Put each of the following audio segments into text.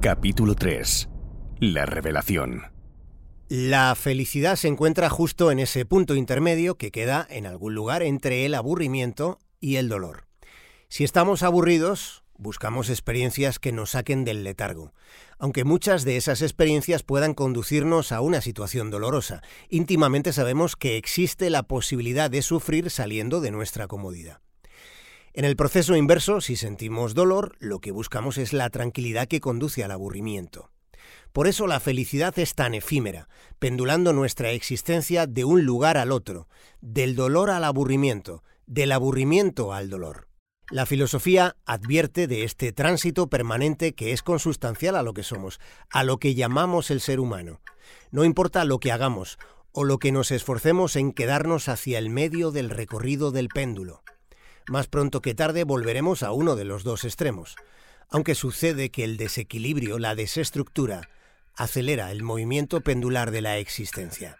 Capítulo 3. La revelación. La felicidad se encuentra justo en ese punto intermedio que queda en algún lugar entre el aburrimiento y el dolor. Si estamos aburridos, buscamos experiencias que nos saquen del letargo, aunque muchas de esas experiencias puedan conducirnos a una situación dolorosa. Íntimamente sabemos que existe la posibilidad de sufrir saliendo de nuestra comodidad. En el proceso inverso, si sentimos dolor, lo que buscamos es la tranquilidad que conduce al aburrimiento. Por eso la felicidad es tan efímera, pendulando nuestra existencia de un lugar al otro, del dolor al aburrimiento, del aburrimiento al dolor. La filosofía advierte de este tránsito permanente que es consustancial a lo que somos, a lo que llamamos el ser humano. No importa lo que hagamos o lo que nos esforcemos en quedarnos hacia el medio del recorrido del péndulo. Más pronto que tarde volveremos a uno de los dos extremos, aunque sucede que el desequilibrio, la desestructura, acelera el movimiento pendular de la existencia.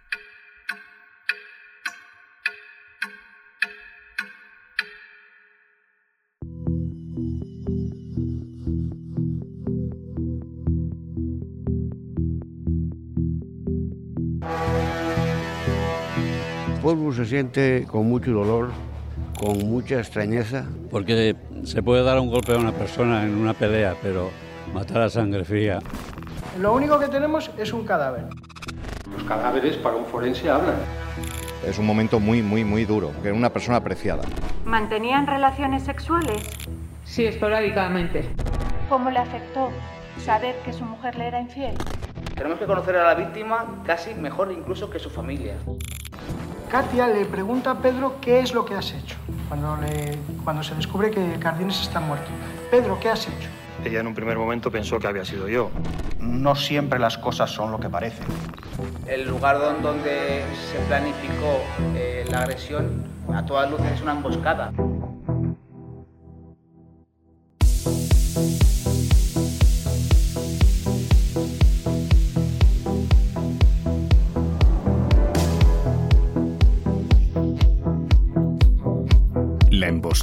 El pueblo se siente con mucho dolor, con mucha extrañeza. Porque se puede dar un golpe a una persona en una pelea, pero matar a sangre fría. Lo único que tenemos es un cadáver. Los cadáveres para un forense hablan. Es un momento muy, muy, muy duro, que era una persona apreciada. ¿Mantenían relaciones sexuales? Sí, esporádicamente. ¿Cómo le afectó saber que su mujer le era infiel? Tenemos que conocer a la víctima casi mejor incluso que su familia. Katia le pregunta a Pedro qué es lo que has hecho cuando, le, cuando se descubre que Cardines está muerto. Pedro, ¿qué has hecho? Ella en un primer momento pensó que había sido yo. No siempre las cosas son lo que parecen. El lugar donde se planificó eh, la agresión a todas luces es una emboscada.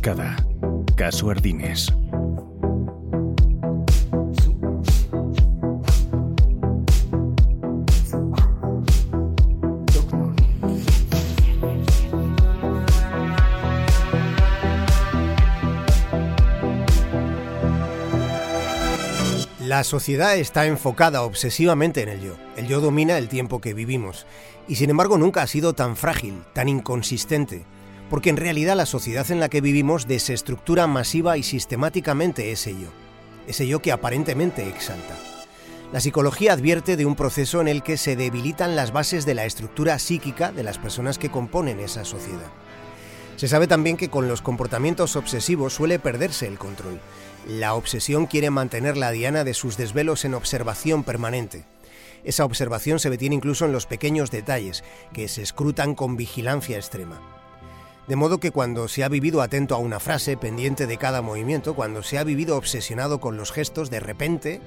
Ardines. La sociedad está enfocada obsesivamente en el yo. El yo domina el tiempo que vivimos. Y sin embargo nunca ha sido tan frágil, tan inconsistente. Porque en realidad la sociedad en la que vivimos desestructura masiva y sistemáticamente ese yo. Ese yo que aparentemente exalta. La psicología advierte de un proceso en el que se debilitan las bases de la estructura psíquica de las personas que componen esa sociedad. Se sabe también que con los comportamientos obsesivos suele perderse el control. La obsesión quiere mantener la diana de sus desvelos en observación permanente. Esa observación se detiene incluso en los pequeños detalles, que se escrutan con vigilancia extrema. De modo que cuando se ha vivido atento a una frase, pendiente de cada movimiento, cuando se ha vivido obsesionado con los gestos, de repente,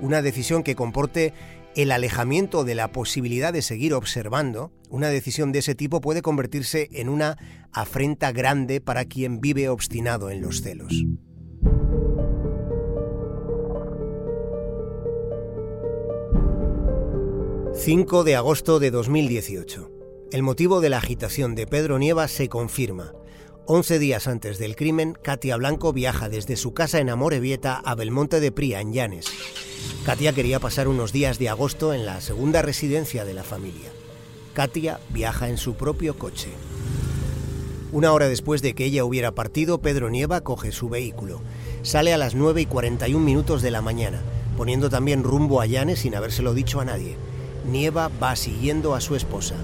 una decisión que comporte el alejamiento de la posibilidad de seguir observando, una decisión de ese tipo puede convertirse en una afrenta grande para quien vive obstinado en los celos. ...5 de agosto de 2018... El motivo de la agitación de Pedro Nieva se confirma. Once días antes del crimen, Katia Blanco viaja desde su casa en Amorebieta a Belmonte de Pría, en Llanes. Katia quería pasar unos días de agosto en la segunda residencia de la familia. Katia viaja en su propio coche. Una hora después de que ella hubiera partido, Pedro Nieva coge su vehículo. Sale a las 9 y 41 minutos de la mañana, poniendo también rumbo a Llanes sin habérselo dicho a nadie. Nieva va siguiendo a su esposa.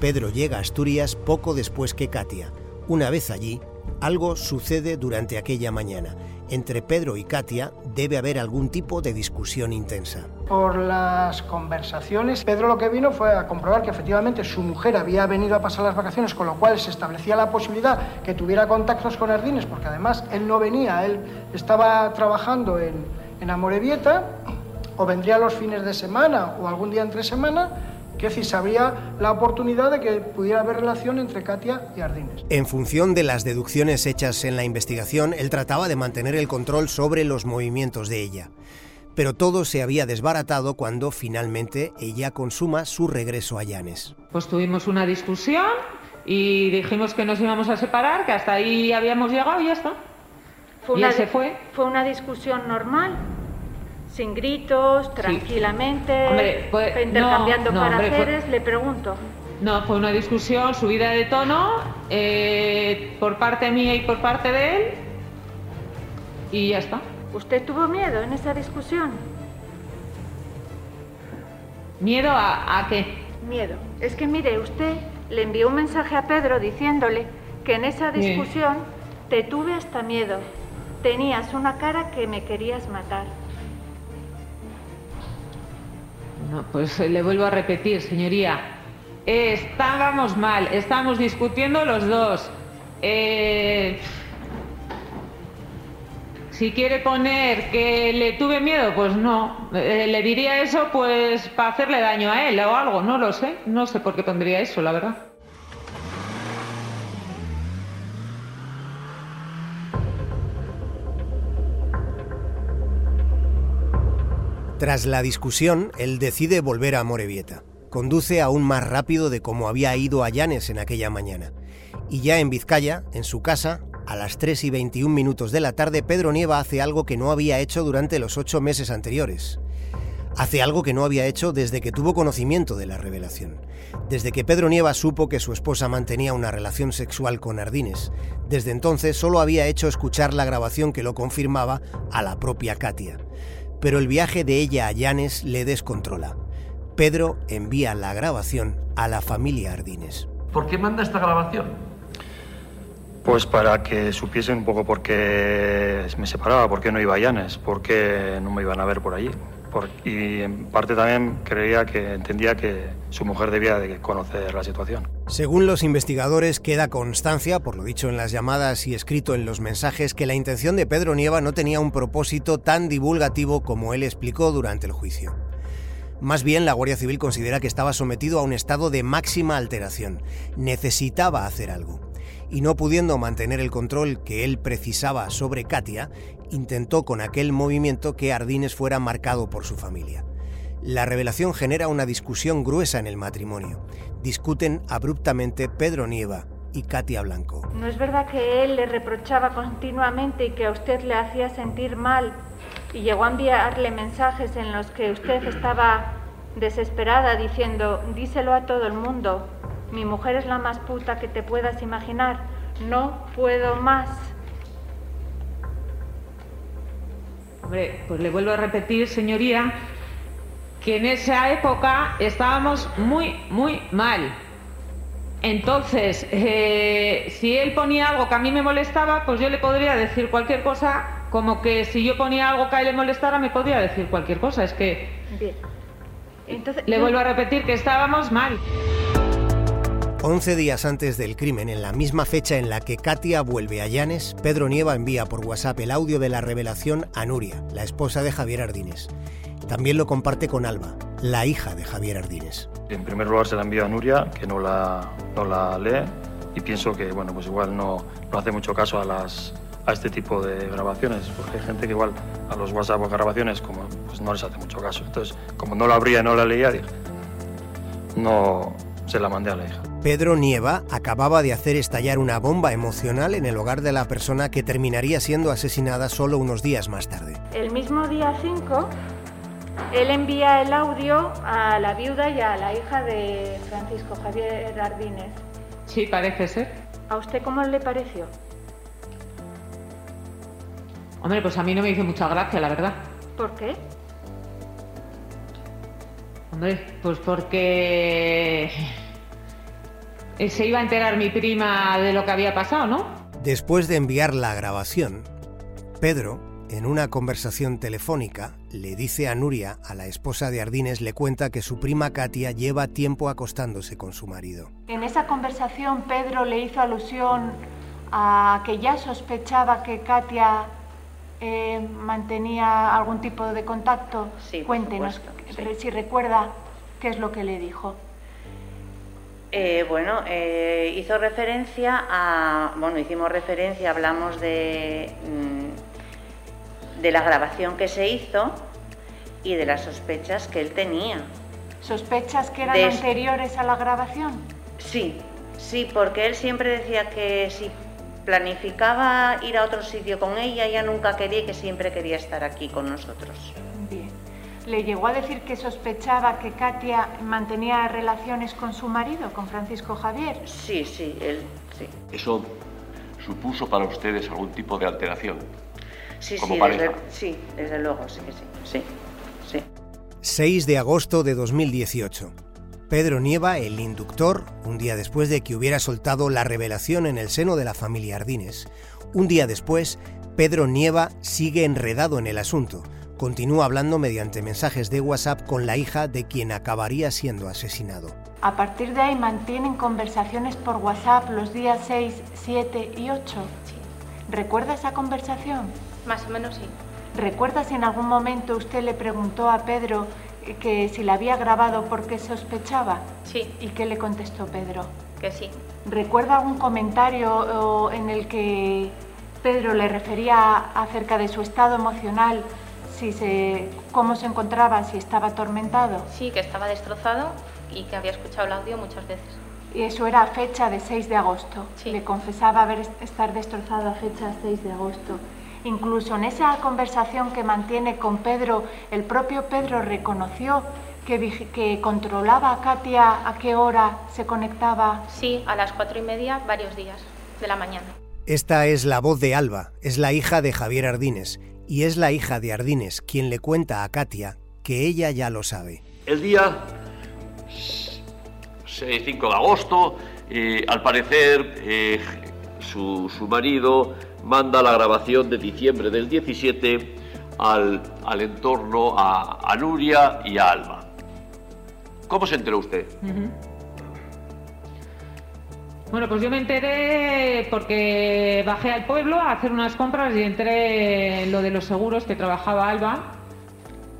Pedro llega a Asturias poco después que Katia. Una vez allí, algo sucede durante aquella mañana. Entre Pedro y Katia debe haber algún tipo de discusión intensa. Por las conversaciones, Pedro lo que vino fue a comprobar que efectivamente su mujer había venido a pasar las vacaciones, con lo cual se establecía la posibilidad que tuviera contactos con Ardines, porque además él no venía, él estaba trabajando en, en Amorebieta, o vendría los fines de semana o algún día entre semana, que decir, se habría la oportunidad de que pudiera haber relación entre Katia y Ardines. En función de las deducciones hechas en la investigación, él trataba de mantener el control sobre los movimientos de ella. Pero todo se había desbaratado cuando finalmente ella consuma su regreso a Llanes. Pues tuvimos una discusión y dijimos que nos íbamos a separar, que hasta ahí habíamos llegado y ya está. Fue y él se fue. Fue una discusión normal, sin gritos, tranquilamente, Hombre, pues, intercambiando no, no, pareceres. fue- Le pregunto, No, fue una discusión subida de tono eh, por parte mía y por parte de él y ya está. ¿usted tuvo miedo en esa discusión? ¿Miedo a, a qué? Miedo. Es que mire, usted le envió un mensaje a Pedro diciéndole que en esa discusión te tuve hasta miedo. Tenías una cara que me querías matar. No, pues eh, le vuelvo a repetir, señoría. Estábamos mal, estábamos discutiendo los dos. Eh, si quiere poner que le tuve miedo, pues no. Eh, le diría eso pues para hacerle daño a él o algo, no lo sé. No sé por qué pondría eso, la verdad. Tras la discusión, él decide volver a Morevieta. Conduce aún más rápido de como había ido a Llanes en aquella mañana. Y ya en Vizcaya, en su casa, a las 3 y 21 minutos de la tarde, Pedro Nieva hace algo que no había hecho durante los ocho meses anteriores. Hace algo que no había hecho desde que tuvo conocimiento de la revelación. Desde que Pedro Nieva supo que su esposa mantenía una relación sexual con Ardines. Desde entonces solo había hecho escuchar la grabación que lo confirmaba a la propia Katia. Pero el viaje de ella a Llanes le descontrola. Pedro envía la grabación a la familia Ardines. ¿Por qué manda esta grabación? Pues para que supiesen un poco por qué me separaba, por qué no iba a Llanes, por qué no me iban a ver por allí. Y en parte también creía que entendía que su mujer debía de conocer la situación. Según los investigadores, queda constancia, por lo dicho en las llamadas y escrito en los mensajes, que la intención de Pedro Nieva no tenía un propósito tan divulgativo como él explicó durante el juicio. Más bien, la Guardia Civil considera que estaba sometido a un estado de máxima alteración. Necesitaba hacer algo. Y no pudiendo mantener el control que él precisaba sobre Katia, intentó con aquel movimiento que Ardines fuera marcado por su familia. La revelación genera una discusión gruesa en el matrimonio. Discuten abruptamente Pedro Nieva y Katia Blanco. ¿No es verdad que él le reprochaba continuamente y que a usted le hacía sentir mal? Y llegó a enviarle mensajes en los que usted estaba desesperada diciendo, díselo a todo el mundo, mi mujer es la más puta que te puedas imaginar, no puedo más. Hombre, pues le vuelvo a repetir, señoría, que en esa época estábamos muy, muy mal. Entonces, eh, si él ponía algo que a mí me molestaba, pues yo le podría decir cualquier cosa, como que si yo ponía algo que a él le molestara, me podría decir cualquier cosa. Es que Bien. Entonces, le yo- vuelvo a repetir que estábamos mal. 11 días antes del crimen, en la misma fecha en la que Katia vuelve a Llanes, Pedro Nieva envía por WhatsApp el audio de la revelación a Nuria, la esposa de Javier Ardines. También lo comparte con Alba, la hija de Javier Ardines. En primer lugar se la envío a Nuria, que no la, no la lee, y pienso que bueno, pues igual no, no hace mucho caso a, las, a este tipo de grabaciones, porque hay gente que igual a los WhatsApp o grabaciones como, pues no les hace mucho caso. Entonces, como no la abría y no la leía, dije, no se la mandé a la hija. Pedro Nieva acababa de hacer estallar una bomba emocional en el hogar de la persona que terminaría siendo asesinada solo unos días más tarde. El mismo día 5, él envía el audio a la viuda y a la hija de Francisco Javier Ardínez. Sí, parece ser. ¿A usted cómo le pareció? Hombre, pues a mí no me hizo mucha gracia, la verdad. ¿Por qué? Hombre, pues porque se iba a enterar mi prima de lo que había pasado, ¿no? Después de enviar la grabación, Pedro, en una conversación telefónica, le dice a Nuria, a la esposa de Ardines, le cuenta que su prima Katia lleva tiempo acostándose con su marido. En esa conversación Pedro le hizo alusión a que ya sospechaba que Katia eh, mantenía algún tipo de contacto. Sí, Cuéntenos supuesto, sí. re- si recuerda qué es lo que le dijo. Eh, bueno, eh, hizo referencia a. Bueno, hicimos referencia, hablamos de. mm, de la grabación que se hizo y de las sospechas que él tenía. ¿Sospechas que eran De- anteriores a la grabación? Sí, sí, porque él siempre decía que si planificaba ir a otro sitio con ella, ella nunca quería y que siempre quería estar aquí con nosotros. ¿Le llegó a decir que sospechaba que Katia mantenía relaciones con su marido, con Francisco Javier? Sí, sí, él, sí. ¿Eso supuso para ustedes algún tipo de alteración? Sí, Como sí, pareja. desde, sí, desde luego, sí, sí, sí, sí. 6 de agosto de 2018. Pedro Nieva, el inductor, un día después de que hubiera soltado la revelación en el seno de la familia Ardines. Un día después, Pedro Nieva sigue enredado en el asunto. Continúa hablando mediante mensajes de WhatsApp con la hija de quien acabaría siendo asesinado. A partir de ahí mantienen conversaciones por WhatsApp los días 6, 7 y 8. ¿Recuerda esa conversación? Más o menos sí. ¿Recuerda si en algún momento usted le preguntó a Pedro eh, que si la había grabado porque sospechaba? Sí. ¿Y qué le contestó Pedro? Que sí. ¿Recuerda algún comentario en el que Pedro le refería acerca de su estado emocional, si se, cómo se encontraba, si estaba atormentado? Sí, que estaba destrozado y que había escuchado el audio muchas veces. Y eso era a fecha de 6 de agosto. Le confesaba haber est- estar destrozado a fecha 6 de agosto. Incluso en esa conversación que mantiene con Pedro, el propio Pedro reconoció que, que controlaba a Katia a qué hora se conectaba. Sí, a las cuatro y media, varios días de la mañana. Esta es la voz de Alba, es la hija de Javier Ardines, y es la hija de Ardines quien le cuenta a Katia que ella ya lo sabe. El día 6, 5 de agosto, eh, al parecer, eh, su, su marido manda la grabación de diciembre del 17 al, al entorno a, a Nuria y a Alba. ¿Cómo se enteró usted? Ujú. Bueno, pues yo me enteré porque bajé al pueblo a hacer unas compras y entré en lo de los seguros que trabajaba Alba.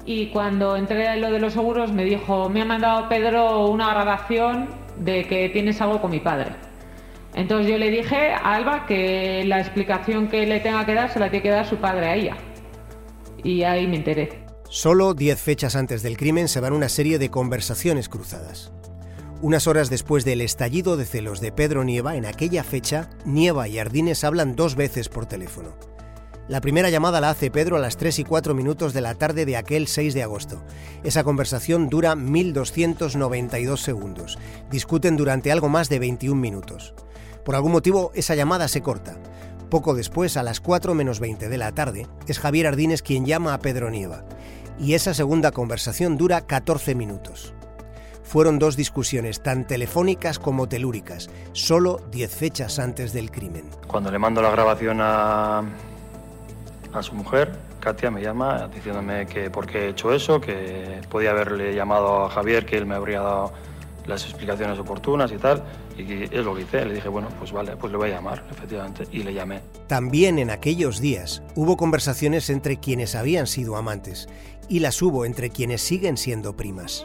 Y cuando entré en lo de los seguros me dijo, me ha mandado Pedro una grabación de que tienes algo con mi padre. Entonces yo le dije a Alba que la explicación que le tenga que dar se la tiene que dar su padre a ella. Y ahí me enteré. Solo 10 fechas antes del crimen se van una serie de conversaciones cruzadas. Unas horas después del estallido de celos de Pedro Nieva, en aquella fecha, Nieva y Ardines hablan dos veces por teléfono. La primera llamada la hace Pedro a las 3 y 4 minutos de la tarde de aquel 6 de agosto. Esa conversación dura 1.292 segundos. Discuten durante algo más de 21 minutos. Por algún motivo, esa llamada se corta. Poco después, a las 4 menos 20 de la tarde, es Javier Ardines quien llama a Pedro Nieva. Y esa segunda conversación dura 14 minutos. Fueron dos discusiones tan telefónicas como telúricas, solo 10 fechas antes del crimen. Cuando le mando la grabación a, a su mujer, Katia me llama diciéndome que por qué he hecho eso, que podía haberle llamado a Javier, que él me habría dado las explicaciones oportunas y tal. Y es lo que hice. Le dije, bueno, pues vale, pues le voy a llamar, efectivamente. Y le llamé. También en aquellos días hubo conversaciones entre quienes habían sido amantes y las hubo entre quienes siguen siendo primas.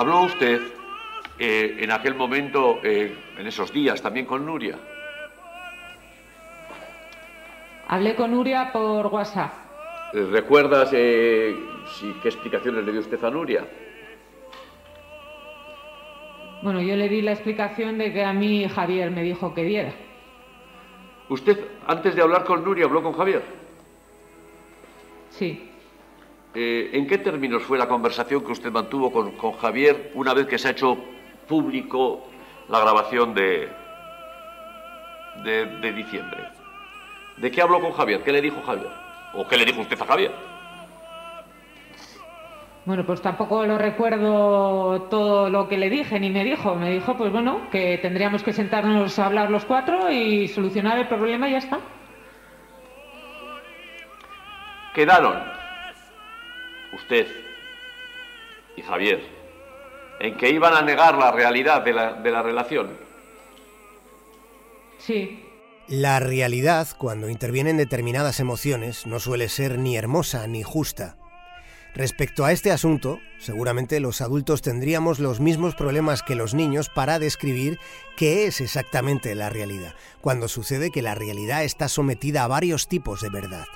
¿Habló usted eh, en aquel momento, eh, en esos días, también con Nuria? Hablé con Nuria por WhatsApp. Eh, ¿Recuerdas eh, si, qué explicaciones le dio usted a Nuria? Bueno, yo le di la explicación de que a mí Javier me dijo que diera. ¿Usted, antes de hablar con Nuria, habló con Javier? Sí. Eh, ¿En qué términos fue la conversación que usted mantuvo con, con Javier una vez que se ha hecho público la grabación de, de, de diciembre? ¿De qué habló con Javier? ¿Qué le dijo Javier? ¿O qué le dijo usted a Javier? Bueno, pues tampoco lo recuerdo todo lo que le dije ni me dijo. Me dijo, pues bueno, que tendríamos que sentarnos a hablar los cuatro y solucionar el problema y ya está. Quedaron usted y Javier en que iban a negar la realidad de la, de la relación. Sí. La realidad, cuando intervienen determinadas emociones, no suele ser ni hermosa ni justa. Respecto a este asunto, seguramente los adultos tendríamos los mismos problemas que los niños para describir qué es exactamente la realidad, cuando sucede que la realidad está sometida a varios tipos de verdad.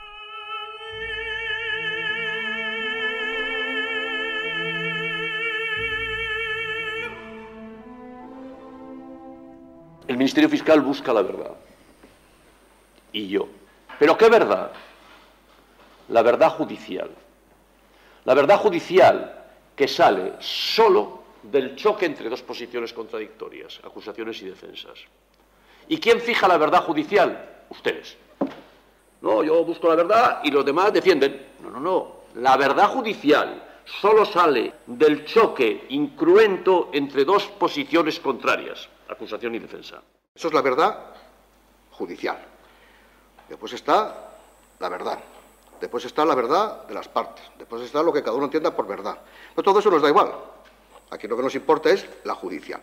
El Ministerio Fiscal busca la verdad. Y yo. ¿Pero qué verdad? La verdad judicial. La verdad judicial que sale solo del choque entre dos posiciones contradictorias, acusaciones y defensas. ¿Y quién fija la verdad judicial? Ustedes. No, yo busco la verdad y los demás defienden. No, no, no. La verdad judicial solo sale del choque incruento entre dos posiciones contrarias, acusación y defensa. Eso es la verdad judicial. Después está la verdad. Después está la verdad de las partes. Después está lo que cada uno entienda por verdad. Pero todo eso nos da igual. Aquí lo que nos importa es la judicial.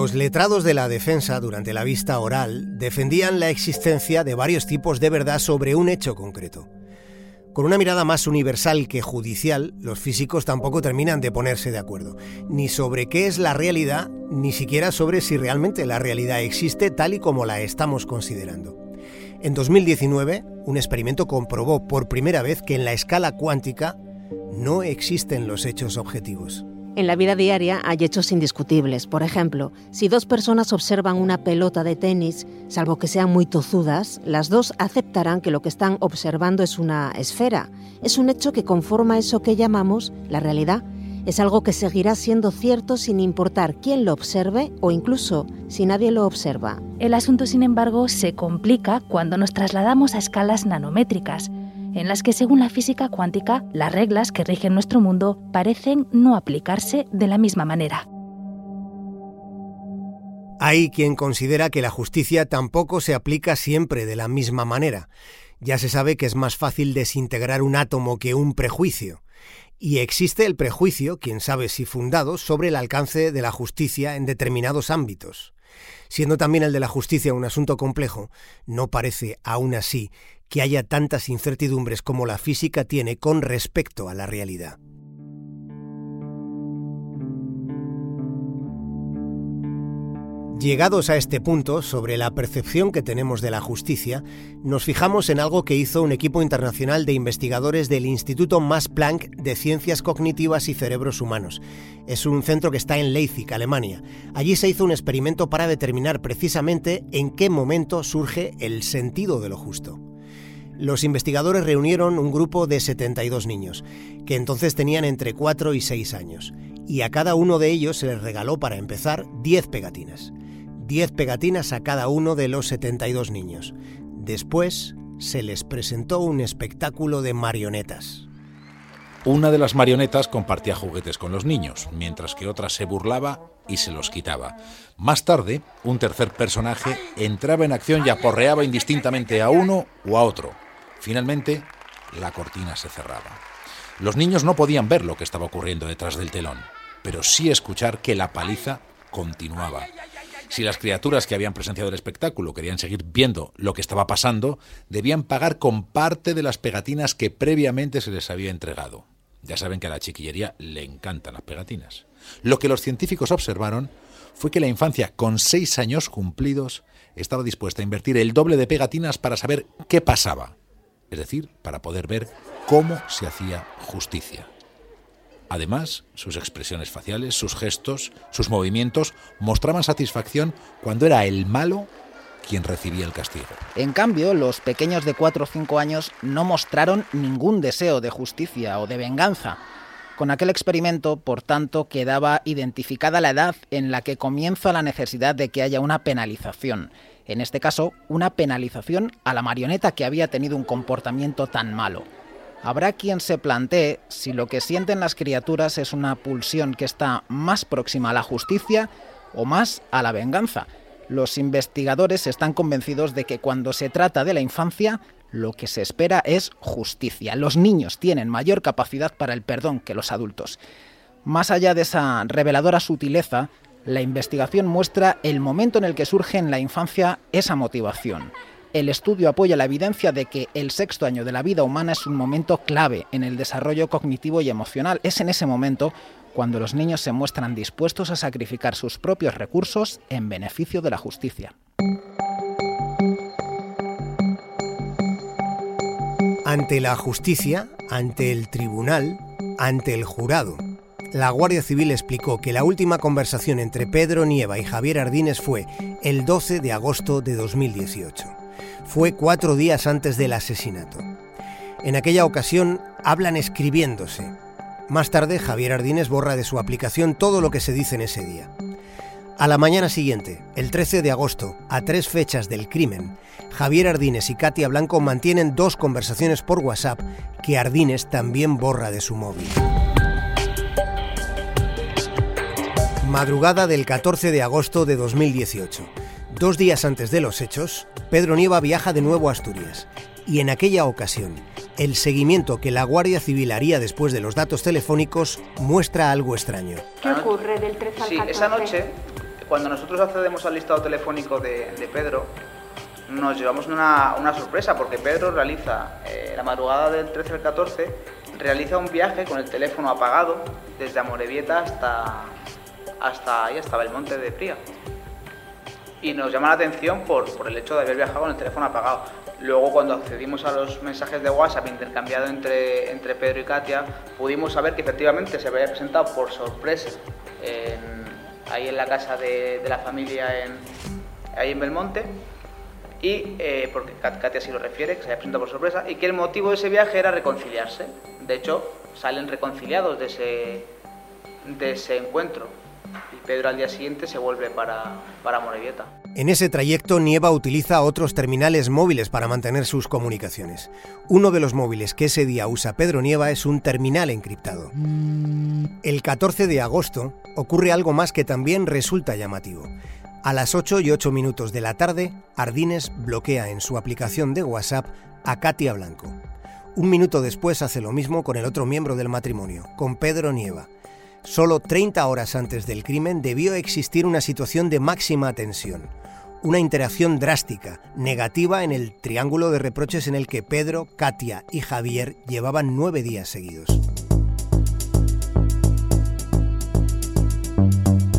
Los letrados de la defensa durante la vista oral defendían la existencia de varios tipos de verdad sobre un hecho concreto. Con una mirada más universal que judicial, los físicos tampoco terminan de ponerse de acuerdo, ni sobre qué es la realidad, ni siquiera sobre si realmente la realidad existe tal y como la estamos considerando. En 2019, un experimento comprobó por primera vez que en la escala cuántica no existen los hechos objetivos. En la vida diaria hay hechos indiscutibles. Por ejemplo, si dos personas observan una pelota de tenis, salvo que sean muy tozudas, las dos aceptarán que lo que están observando es una esfera. Es un hecho que conforma eso que llamamos la realidad. Es algo que seguirá siendo cierto sin importar quién lo observe o incluso si nadie lo observa. El asunto, sin embargo, se complica cuando nos trasladamos a escalas nanométricas en las que según la física cuántica las reglas que rigen nuestro mundo parecen no aplicarse de la misma manera. Hay quien considera que la justicia tampoco se aplica siempre de la misma manera. Ya se sabe que es más fácil desintegrar un átomo que un prejuicio. Y existe el prejuicio, quién sabe si fundado, sobre el alcance de la justicia en determinados ámbitos. Siendo también el de la justicia un asunto complejo, no parece, aún así, que haya tantas incertidumbres como la física tiene con respecto a la realidad. Llegados a este punto, sobre la percepción que tenemos de la justicia, nos fijamos en algo que hizo un equipo internacional de investigadores del Instituto Max Planck de Ciencias Cognitivas y Cerebros Humanos. Es un centro que está en Leipzig, Alemania. Allí se hizo un experimento para determinar precisamente en qué momento surge el sentido de lo justo. Los investigadores reunieron un grupo de 72 niños, que entonces tenían entre 4 y 6 años, y a cada uno de ellos se les regaló para empezar 10 pegatinas. 10 pegatinas a cada uno de los 72 niños. Después se les presentó un espectáculo de marionetas. Una de las marionetas compartía juguetes con los niños, mientras que otra se burlaba y se los quitaba. Más tarde, un tercer personaje entraba en acción y aporreaba indistintamente a uno o a otro. Finalmente, la cortina se cerraba. Los niños no podían ver lo que estaba ocurriendo detrás del telón, pero sí escuchar que la paliza continuaba. Si las criaturas que habían presenciado el espectáculo querían seguir viendo lo que estaba pasando, debían pagar con parte de las pegatinas que previamente se les había entregado. Ya saben que a la chiquillería le encantan las pegatinas. Lo que los científicos observaron fue que la infancia, con seis años cumplidos, estaba dispuesta a invertir el doble de pegatinas para saber qué pasaba, es decir, para poder ver cómo se hacía justicia. Además, sus expresiones faciales, sus gestos, sus movimientos mostraban satisfacción cuando era el malo quien recibía el castigo. En cambio, los pequeños de 4 o 5 años no mostraron ningún deseo de justicia o de venganza. Con aquel experimento, por tanto, quedaba identificada la edad en la que comienza la necesidad de que haya una penalización. En este caso, una penalización a la marioneta que había tenido un comportamiento tan malo. Habrá quien se plantee si lo que sienten las criaturas es una pulsión que está más próxima a la justicia o más a la venganza. Los investigadores están convencidos de que cuando se trata de la infancia, Lo que se espera es justicia. Los niños tienen mayor capacidad para el perdón que los adultos. Más allá de esa reveladora sutileza, la investigación muestra el momento en el que surge en la infancia esa motivación. El estudio apoya la evidencia de que el sexto año de la vida humana es un momento clave en el desarrollo cognitivo y emocional. Es en ese momento cuando los niños se muestran dispuestos a sacrificar sus propios recursos en beneficio de la justicia. Ante la justicia, ante el tribunal, ante el jurado. La Guardia Civil explicó que la última conversación entre Pedro Nieva y Javier Ardines fue el 12 de agosto de 2018. Fue cuatro días antes del asesinato. En aquella ocasión hablan escribiéndose. Más tarde, Javier Ardines borra de su aplicación todo lo que se dice en ese día. A la mañana siguiente, el 13 de agosto, a tres fechas del crimen, Javier Ardines y Katia Blanco mantienen dos conversaciones por WhatsApp que Ardines también borra de su móvil. Madrugada del 14 de agosto de 2018. Dos días antes de los hechos, Pedro Nieva viaja de nuevo a Asturias. Y en aquella ocasión, el seguimiento que la Guardia Civil haría después de los datos telefónicos muestra algo extraño. ¿Qué ocurre del 13 al 14? Sí, esa noche, cuando nosotros accedemos al listado telefónico de, de Pedro, nos llevamos una, una, sorpresa porque Pedro realiza, eh, la madrugada del 13 al 14, realiza un viaje con el teléfono apagado desde Amorebieta hasta, hasta ahí, hasta Belmonte de Fría. Y nos llama la atención por, el hecho de haber viajado con el teléfono apagado. Luego, cuando accedimos a los mensajes de WhatsApp intercambiados entre, Pedro y Katia, pudimos saber que efectivamente se había presentado por sorpresa en, ahí en la casa de, la familia en, ahí en Belmonte. Y eh, porque Katia sí lo refiere, que se había presentado por sorpresa, y que el motivo de ese viaje era reconciliarse. De hecho, salen reconciliados de ese encuentro. Y Pedro al día siguiente se vuelve para, para. En ese trayecto, Nieva utiliza otros terminales móviles para mantener sus comunicaciones. Uno de los móviles que ese día usa Pedro Nieva es un terminal encriptado. El 14 de agosto ocurre algo más que también resulta llamativo. A las 8 y 8 minutos de la tarde, Ardines bloquea en su aplicación de WhatsApp a Katia Blanco. Un minuto después hace lo mismo con el otro miembro del matrimonio, con Pedro Nieva. Solo 30 horas antes del crimen debió existir una situación de máxima tensión, una interacción drástica, negativa en el triángulo de reproches en el que Pedro, Katia y Javier llevaban nueve días seguidos.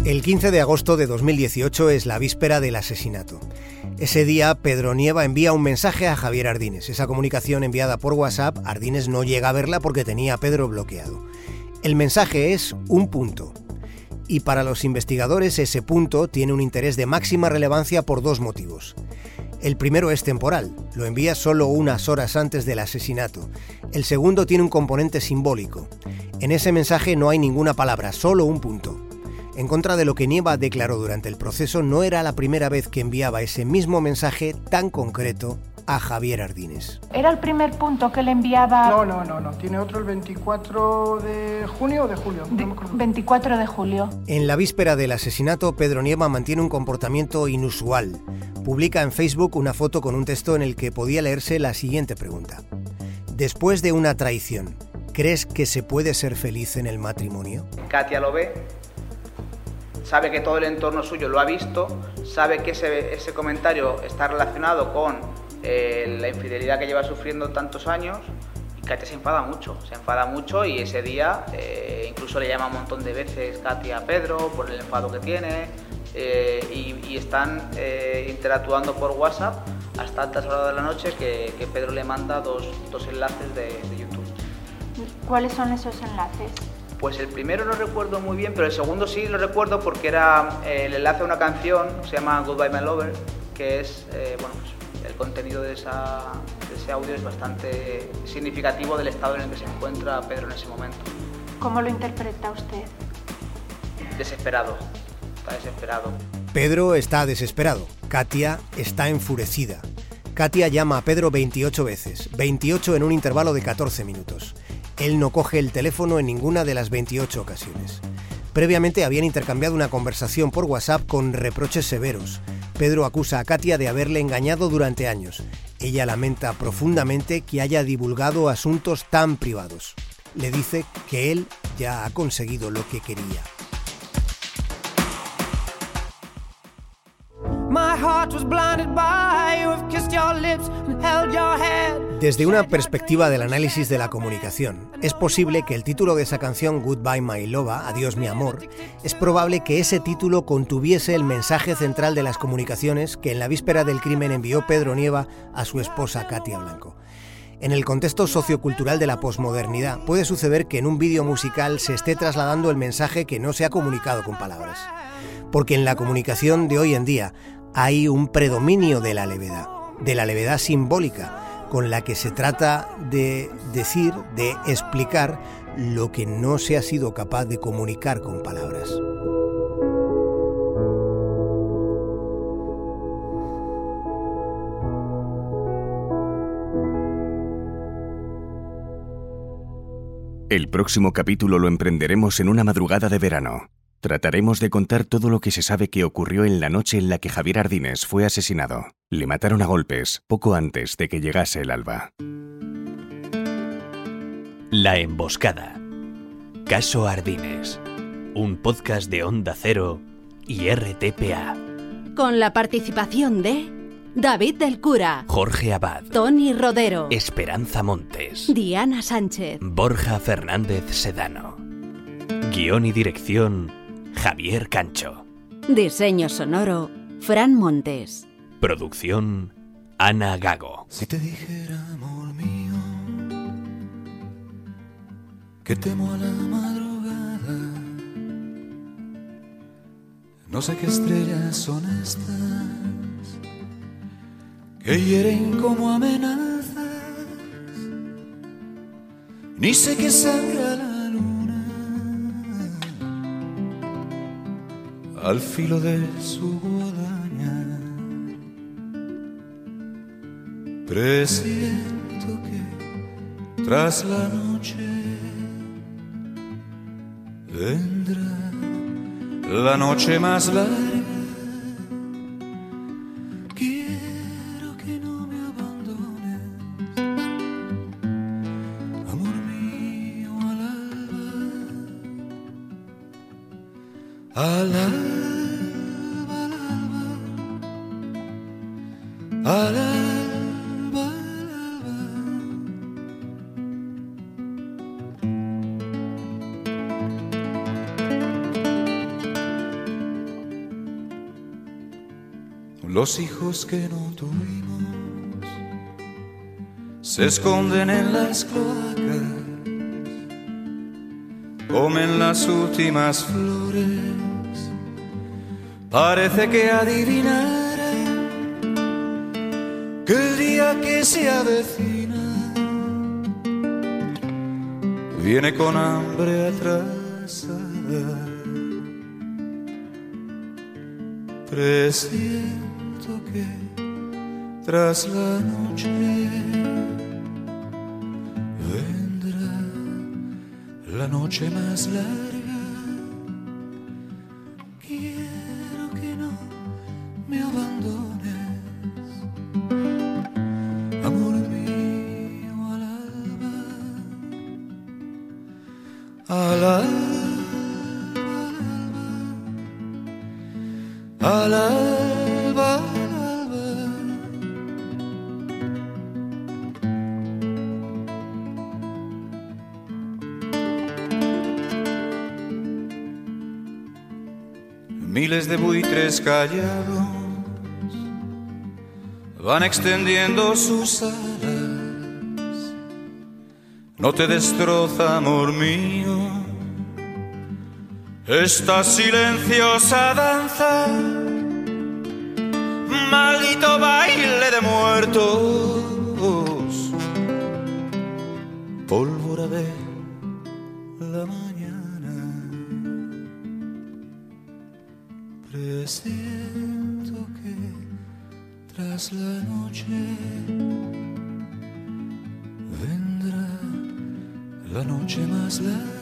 El 15 de agosto de 2018 es la víspera del asesinato. Ese día, Pedro Nieva envía un mensaje a Javier Ardines. Esa comunicación enviada por WhatsApp, Ardines no llega a verla porque tenía a Pedro bloqueado. El mensaje es un punto. Y para los investigadores ese punto tiene un interés de máxima relevancia por dos motivos. El primero es temporal, lo envía solo unas horas antes del asesinato. El segundo tiene un componente simbólico. En ese mensaje no hay ninguna palabra, solo un punto. En contra de lo que Nieva declaró durante el proceso, no era la primera vez que enviaba ese mismo mensaje tan concreto a Javier Ardines. ¿Era el primer punto que le enviaba? No, no, no, no. Tiene otro el 24 de junio o de julio. De, 24 de julio. En la víspera del asesinato, Pedro Nieva mantiene un comportamiento inusual. Publica en Facebook una foto con un texto en el que podía leerse la siguiente pregunta. Después de una traición, ¿crees que se puede ser feliz en el matrimonio? Katia lo ve, sabe que todo el entorno suyo lo ha visto, sabe que ese, ese comentario está relacionado con eh, la infidelidad que lleva sufriendo tantos años y Katia se enfada mucho, se enfada mucho y ese día eh, incluso le llama un montón de veces Katia a Pedro por el enfado que tiene eh, y, y, están interactuando por WhatsApp hasta altas horas de la noche que, que Pedro le manda dos, dos enlaces de, de YouTube. ¿Cuáles son esos enlaces? Pues el primero no recuerdo muy bien, pero el segundo sí lo recuerdo porque era el enlace a una canción, se llama Goodbye My Lover, que es, eh, bueno, pues contenido de, esa, de, ese audio es bastante significativo del estado en el que se encuentra Pedro en ese momento. ¿Cómo lo interpreta usted? Desesperado, está desesperado. Pedro está desesperado, Katia está enfurecida. Katia llama a Pedro 28 veces, 28 en un intervalo de 14 minutos. Él no coge el teléfono en ninguna de las 28 ocasiones. Previamente habían intercambiado una conversación por WhatsApp con reproches severos. Pedro acusa a Katia de haberle engañado durante años. Ella lamenta profundamente que haya divulgado asuntos tan privados. Le dice que él ya ha conseguido lo que quería. Desde una perspectiva del análisis de la comunicación, es posible que el título de esa canción Goodbye My Loba, Adiós mi amor, es probable que ese título contuviese el mensaje central de las comunicaciones que en la víspera del crimen envió Pedro Nieva a su esposa Katia Blanco. En el contexto sociocultural de la posmodernidad, puede suceder que en un vídeo musical se esté trasladando el mensaje que no se ha comunicado con palabras. Porque en la comunicación de hoy en día hay un predominio de la levedad, de la levedad simbólica, con la que se trata de decir, de explicar lo que no se ha sido capaz de comunicar con palabras. El próximo capítulo lo emprenderemos en una madrugada de verano. Trataremos de contar todo lo que se sabe que ocurrió en la noche en la que Javier Ardines fue asesinado. Le mataron a golpes poco antes de que llegase el alba. La Emboscada. Caso Ardines. Un podcast de Onda Cero y RTPA. Con la participación de David del Cura, Jorge Abad, Tony Rodero, Esperanza Montes, Diana Sánchez, Borja Fernández Sedano. Guión y dirección Javier Cancho. Diseño sonoro, Fran Montes. Producción, Ana Gago. Si te dijera, amor mío, que temo a la madrugada, no sé qué estrellas son estas, que hieren como amenazas, ni sé qué sangra la al filo de su guadaña. Presiento que tras la noche vendrá la noche más larga. Los hijos que no tuvimos se esconden en las cloacas, comen las últimas flores, parece que adivinarán que el día que se avecina viene con hambre atrasada. Presiento que tras la noche vendrá la noche más larga. Callados van extendiendo sus alas. No te destroza, amor mío, esta silenciosa danza. Maldito baile de muertos, pólvora de la mañana. Presiento que tras la noche vendrá la noche más larga.